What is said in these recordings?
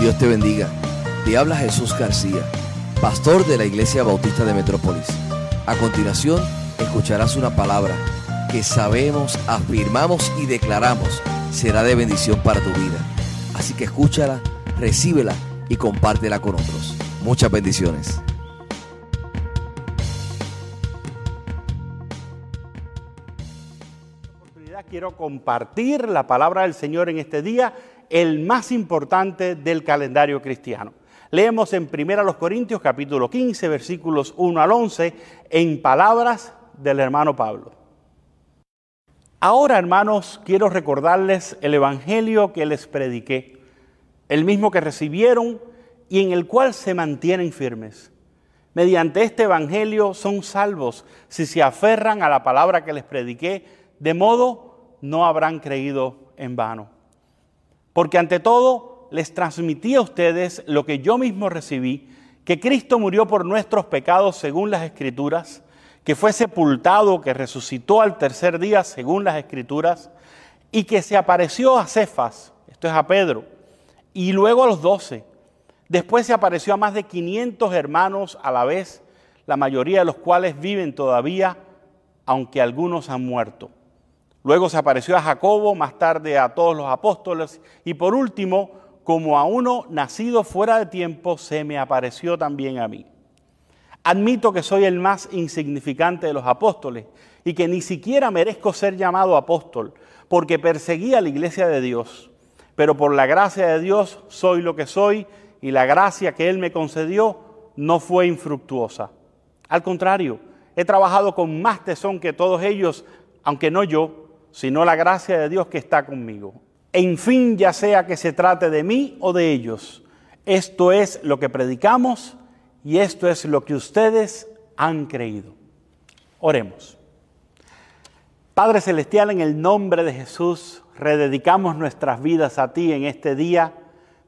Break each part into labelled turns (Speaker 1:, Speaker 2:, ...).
Speaker 1: Dios te bendiga. Te habla Jesús García, pastor de la Iglesia Bautista de Metrópolis. A continuación, escucharás una palabra que sabemos, afirmamos y declaramos será de bendición para tu vida. Así que escúchala, recíbela y compártela con otros. Muchas bendiciones.
Speaker 2: Quiero compartir la palabra del Señor en este día, el más importante del calendario cristiano. Leemos en 1 Corintios capítulo 15 versículos 1 al 11 en palabras del hermano Pablo. Ahora, hermanos, quiero recordarles el Evangelio que les prediqué, el mismo que recibieron y en el cual se mantienen firmes. Mediante este Evangelio son salvos si se aferran a la palabra que les prediqué, de modo no habrán creído en vano. Porque ante todo les transmití a ustedes lo que yo mismo recibí, que Cristo murió por nuestros pecados según las Escrituras, que fue sepultado, que resucitó al tercer día según las Escrituras, y que se apareció a Cefas, esto es a Pedro, y luego a los doce. Después se apareció a más de 500 hermanos a la vez, la mayoría de los cuales viven todavía, aunque algunos han muerto. Luego se apareció a Jacobo, más tarde a todos los apóstoles, y por último, como a uno nacido fuera de tiempo, se me apareció también a mí. Admito que soy el más insignificante de los apóstoles y que ni siquiera merezco ser llamado apóstol, porque perseguí a la iglesia de Dios. Pero por la gracia de Dios soy lo que soy y la gracia que Él me concedió no fue infructuosa. Al contrario, he trabajado con más tesón que todos ellos, aunque no yo, sino la gracia de Dios que está conmigo. En fin, ya sea que se trate de mí o de ellos, esto es lo que predicamos y esto es lo que ustedes han creído. Oremos. Padre Celestial, en el nombre de Jesús, rededicamos nuestras vidas a ti en este día,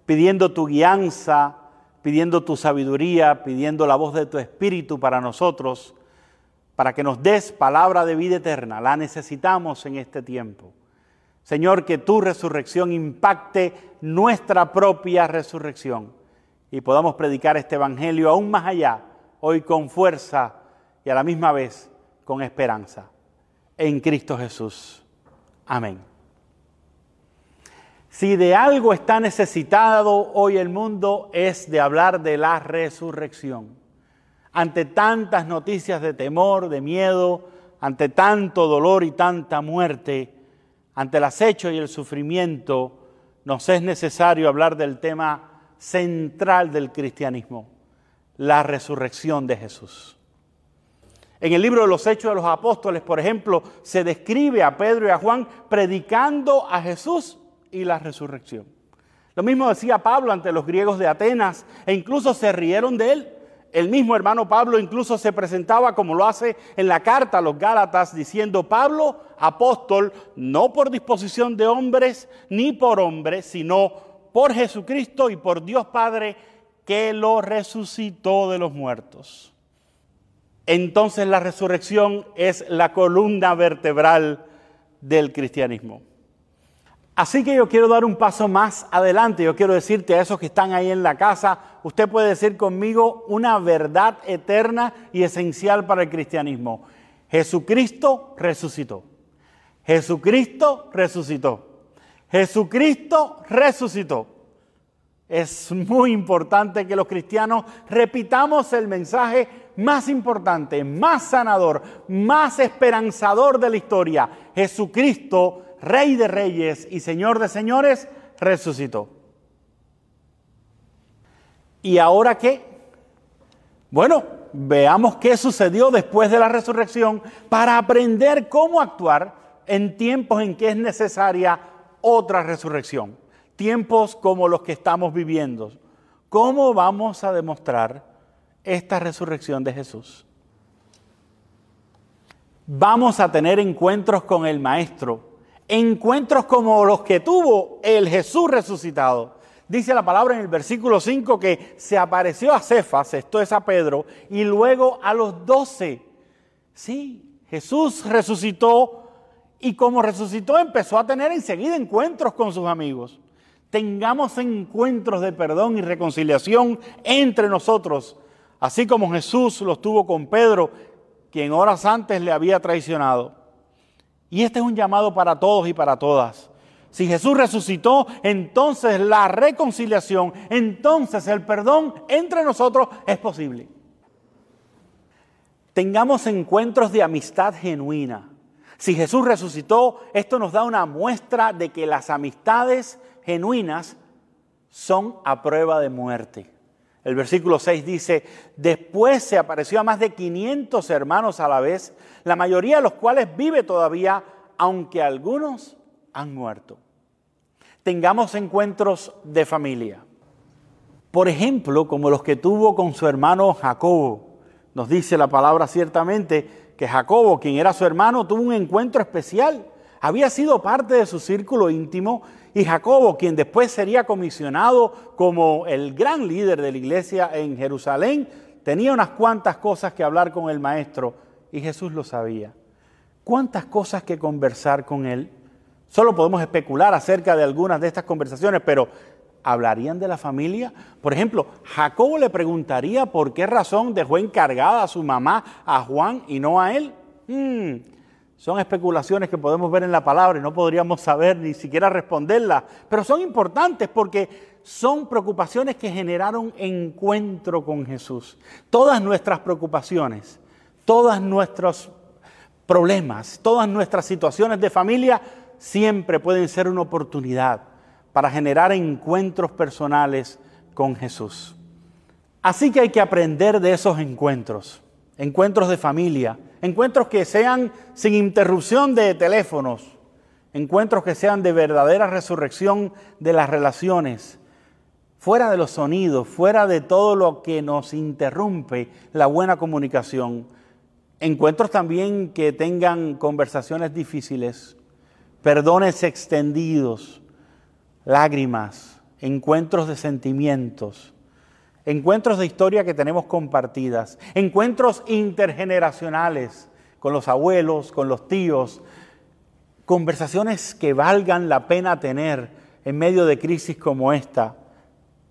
Speaker 2: pidiendo tu guianza, pidiendo tu sabiduría, pidiendo la voz de tu Espíritu para nosotros, para que nos des palabra de vida eterna. La necesitamos en este tiempo. Señor, que tu resurrección impacte nuestra propia resurrección y podamos predicar este Evangelio aún más allá, hoy con fuerza y a la misma vez con esperanza. En Cristo Jesús. Amén. Si de algo está necesitado hoy el mundo es de hablar de la resurrección. Ante tantas noticias de temor, de miedo, ante tanto dolor y tanta muerte, ante el acecho y el sufrimiento, nos es necesario hablar del tema central del cristianismo, la resurrección de Jesús. En el libro de los Hechos de los Apóstoles, por ejemplo, se describe a Pedro y a Juan predicando a Jesús y la resurrección. Lo mismo decía Pablo ante los griegos de Atenas e incluso se rieron de él. El mismo hermano Pablo incluso se presentaba como lo hace en la carta a los Gálatas diciendo, Pablo, apóstol, no por disposición de hombres ni por hombres, sino por Jesucristo y por Dios Padre que lo resucitó de los muertos. Entonces la resurrección es la columna vertebral del cristianismo. Así que yo quiero dar un paso más adelante. Yo quiero decirte a esos que están ahí en la casa, usted puede decir conmigo una verdad eterna y esencial para el cristianismo. Jesucristo resucitó. Jesucristo resucitó. Jesucristo resucitó. Es muy importante que los cristianos repitamos el mensaje más importante, más sanador, más esperanzador de la historia. Jesucristo, Rey de Reyes y Señor de Señores, resucitó. ¿Y ahora qué? Bueno, veamos qué sucedió después de la resurrección para aprender cómo actuar en tiempos en que es necesaria otra resurrección, tiempos como los que estamos viviendo. ¿Cómo vamos a demostrar esta resurrección de Jesús? Vamos a tener encuentros con el Maestro, encuentros como los que tuvo el Jesús resucitado. Dice la palabra en el versículo 5 que se apareció a Cefas, esto es a Pedro, y luego a los doce. Sí, Jesús resucitó y como resucitó empezó a tener enseguida encuentros con sus amigos. Tengamos encuentros de perdón y reconciliación entre nosotros, así como Jesús los tuvo con Pedro, quien horas antes le había traicionado. Y este es un llamado para todos y para todas. Si Jesús resucitó, entonces la reconciliación, entonces el perdón entre nosotros es posible. Tengamos encuentros de amistad genuina. Si Jesús resucitó, esto nos da una muestra de que las amistades genuinas son a prueba de muerte. El versículo 6 dice, después se apareció a más de 500 hermanos a la vez, la mayoría de los cuales vive todavía, aunque algunos han muerto. Tengamos encuentros de familia. Por ejemplo, como los que tuvo con su hermano Jacobo. Nos dice la palabra ciertamente que Jacobo, quien era su hermano, tuvo un encuentro especial. Había sido parte de su círculo íntimo y Jacobo, quien después sería comisionado como el gran líder de la iglesia en Jerusalén, tenía unas cuantas cosas que hablar con el maestro y Jesús lo sabía. ¿Cuántas cosas que conversar con él? Solo podemos especular acerca de algunas de estas conversaciones, pero ¿hablarían de la familia? Por ejemplo, Jacobo le preguntaría por qué razón dejó encargada a su mamá a Juan y no a él. Hmm, son especulaciones que podemos ver en la palabra y no podríamos saber ni siquiera responderlas, pero son importantes porque son preocupaciones que generaron encuentro con Jesús. Todas nuestras preocupaciones, todos nuestros problemas, todas nuestras situaciones de familia siempre pueden ser una oportunidad para generar encuentros personales con Jesús. Así que hay que aprender de esos encuentros, encuentros de familia, encuentros que sean sin interrupción de teléfonos, encuentros que sean de verdadera resurrección de las relaciones, fuera de los sonidos, fuera de todo lo que nos interrumpe la buena comunicación. Encuentros también que tengan conversaciones difíciles, perdones extendidos, lágrimas, encuentros de sentimientos, encuentros de historia que tenemos compartidas, encuentros intergeneracionales con los abuelos, con los tíos, conversaciones que valgan la pena tener en medio de crisis como esta.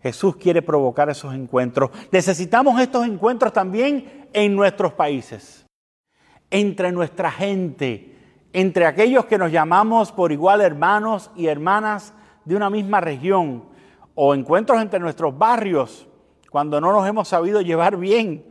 Speaker 2: Jesús quiere provocar esos encuentros. Necesitamos estos encuentros también en nuestros países, entre nuestra gente, entre aquellos que nos llamamos por igual hermanos y hermanas de una misma región, o encuentros entre nuestros barrios, cuando no nos hemos sabido llevar bien.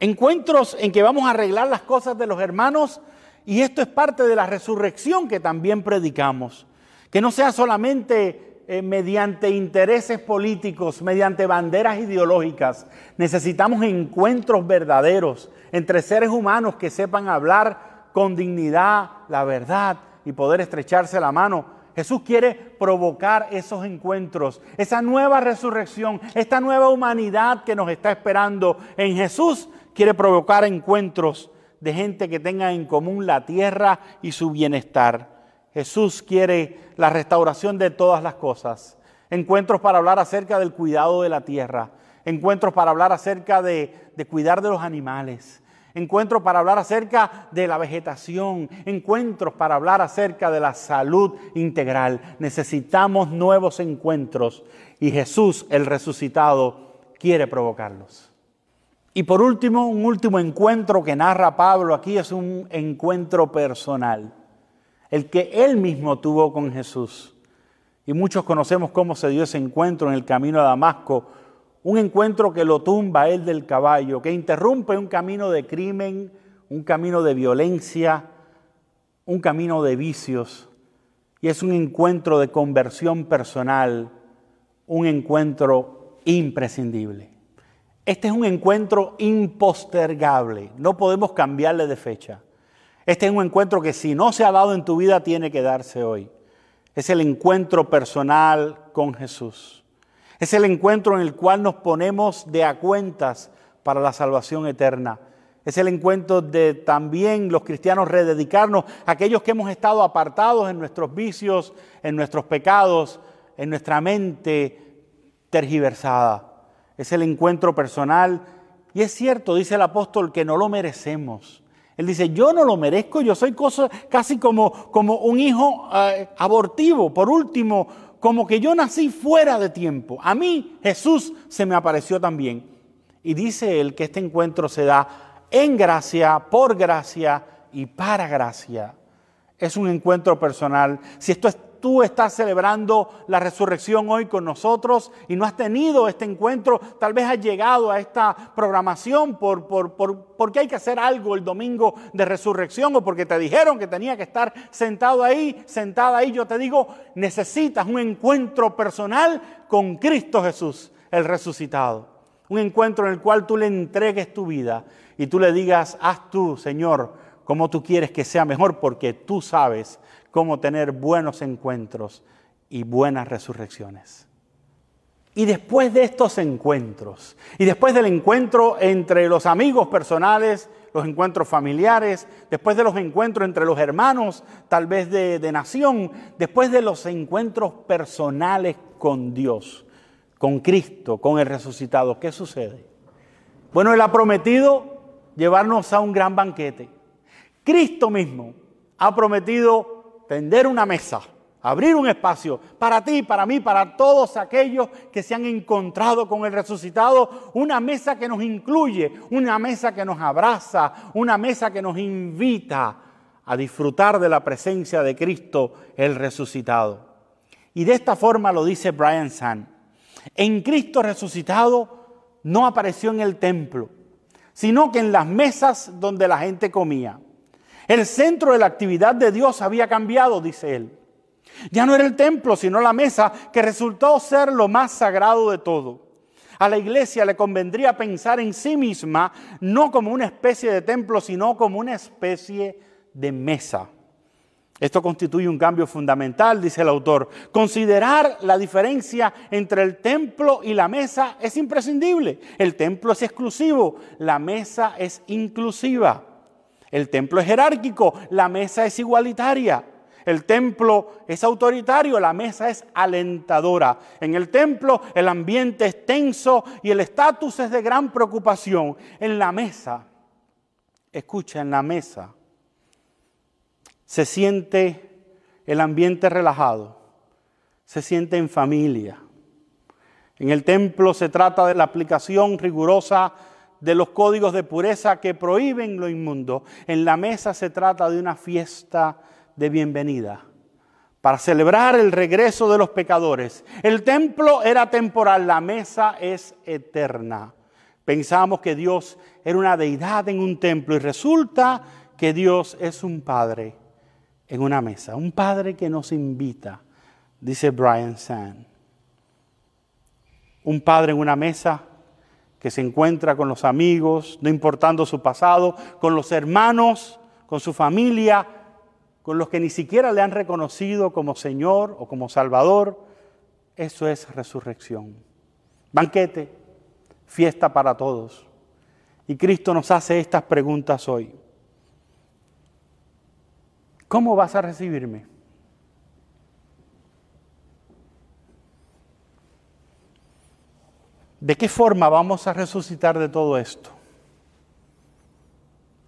Speaker 2: Encuentros en que vamos a arreglar las cosas de los hermanos y esto es parte de la resurrección que también predicamos. Que no sea solamente eh, mediante intereses políticos, mediante banderas ideológicas. Necesitamos encuentros verdaderos entre seres humanos que sepan hablar con dignidad la verdad y poder estrecharse la mano Jesús quiere provocar esos encuentros, esa nueva resurrección, esta nueva humanidad que nos está esperando en Jesús. Quiere provocar encuentros de gente que tenga en común la tierra y su bienestar. Jesús quiere la restauración de todas las cosas. Encuentros para hablar acerca del cuidado de la tierra. Encuentros para hablar acerca de, cuidar de los animales encuentros para hablar acerca de la vegetación, encuentros para hablar acerca de la salud integral. Necesitamos nuevos encuentros y Jesús, el resucitado, quiere provocarlos. Y por último, un último encuentro que narra Pablo aquí es un encuentro personal, el que él mismo tuvo con Jesús. Y muchos conocemos cómo se dio ese encuentro en el camino a Damasco un encuentro que lo tumba él del caballo, que interrumpe un camino de crimen, un camino de violencia, un camino de vicios. Y es un encuentro de conversión personal, un encuentro imprescindible. Este es un encuentro impostergable, no podemos cambiarle de fecha. Este es un encuentro que si no se ha dado en tu vida tiene que darse hoy. Es el encuentro personal con Jesús. Es el encuentro en el cual nos ponemos de a cuentas para la salvación eterna. Es el encuentro de también los cristianos rededicarnos a aquellos que hemos estado apartados en nuestros vicios, en nuestros pecados, en nuestra mente tergiversada. Es el encuentro personal. Y es cierto, dice el apóstol, que no lo merecemos. Él dice, yo no lo merezco, yo soy cosa, casi como, como un hijo eh, abortivo. Por último, como que yo nací fuera de tiempo. A mí Jesús se me apareció también. Y dice él que este encuentro se da en gracia, por gracia y para gracia. Es un encuentro personal. Si esto es tú estás celebrando la resurrección hoy con nosotros y no has tenido este encuentro, tal vez has llegado a esta programación por, por, porque hay que hacer algo el domingo de resurrección o porque te dijeron que tenía que estar sentado ahí, sentada ahí. Yo te digo, necesitas un encuentro personal con Cristo Jesús, el resucitado. Un encuentro en el cual tú le entregues tu vida y tú le digas, haz tú, Señor, como tú quieres que sea mejor, porque tú sabes cómo tener buenos encuentros y buenas resurrecciones. Y después de estos encuentros, y después del encuentro entre los amigos personales, los encuentros familiares, después de los encuentros entre los hermanos, tal vez de, de nación, después de los encuentros personales con Dios, con Cristo, con el resucitado, ¿qué sucede? Bueno, Él ha prometido llevarnos a un gran banquete. Cristo mismo ha prometido tender una mesa, abrir un espacio para ti, para mí, para todos aquellos que se han encontrado con el resucitado, una mesa que nos incluye, una mesa que nos abraza, una mesa que nos invita a disfrutar de la presencia de Cristo el resucitado. Y de esta forma lo dice Brian San. En Cristo resucitado no apareció en el templo, sino que en las mesas donde la gente comía. El centro de la actividad de Dios había cambiado, dice él. Ya no era el templo, sino la mesa, que resultó ser lo más sagrado de todo. A la iglesia le convendría pensar en sí misma no como una especie de templo, sino como una especie de mesa. Esto constituye un cambio fundamental, dice el autor. Considerar la diferencia entre el templo y la mesa es imprescindible. El templo es exclusivo, la mesa es inclusiva. El templo es jerárquico, la mesa es igualitaria. El templo es autoritario, la mesa es alentadora. En el templo el ambiente es tenso y el estatus es de gran preocupación. En la mesa, escucha, en la mesa se siente el ambiente relajado, se siente en familia. En el templo se trata de la aplicación rigurosa de los códigos de pureza que prohíben lo inmundo. En la mesa se trata de una fiesta de bienvenida para celebrar el regreso de los pecadores. El templo era temporal, la mesa es eterna. Pensamos que Dios era una deidad en un templo y resulta que Dios es un padre en una mesa, un padre que nos invita, dice Brian Sand. Un padre en una mesa que se encuentra con los amigos, no importando su pasado, con los hermanos, con su familia, con los que ni siquiera le han reconocido como Señor o como Salvador. Eso es resurrección. Banquete, fiesta para todos. Y Cristo nos hace estas preguntas hoy. ¿Cómo vas a recibirme? ¿De qué forma vamos a resucitar de todo esto?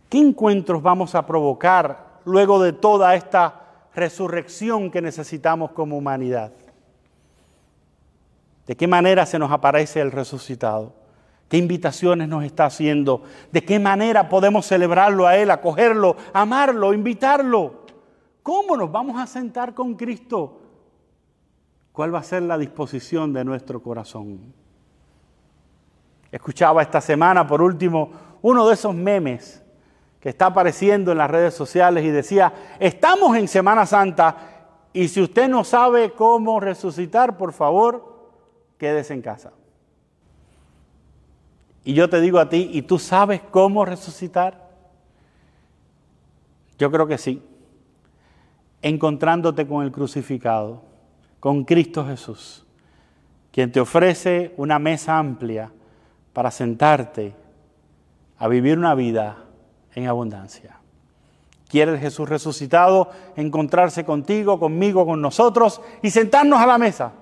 Speaker 2: ¿Qué encuentros vamos a provocar luego de toda esta resurrección que necesitamos como humanidad? ¿De qué manera se nos aparece el resucitado? ¿Qué invitaciones nos está haciendo? ¿De qué manera podemos celebrarlo a Él, acogerlo, amarlo, invitarlo? ¿Cómo nos vamos a sentar con Cristo? ¿Cuál va a ser la disposición de nuestro corazón? Escuchaba esta semana, por último, uno de esos memes que está apareciendo en las redes sociales y decía, estamos en Semana Santa y si usted no sabe cómo resucitar, por favor, quédese en casa. Y yo te digo a ti, ¿y tú sabes cómo resucitar? Yo creo que sí. Encontrándote con el crucificado, con Cristo Jesús, quien te ofrece una mesa amplia para sentarte a vivir una vida en abundancia. ¿Quiere Jesús resucitado encontrarse contigo, conmigo, con nosotros y sentarnos a la mesa?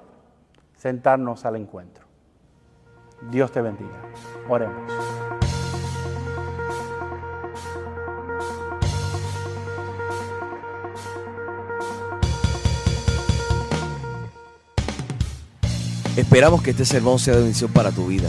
Speaker 2: Sentarnos al encuentro. Dios te bendiga. Oremos.
Speaker 1: Esperamos que este sermón sea de bendición para tu vida.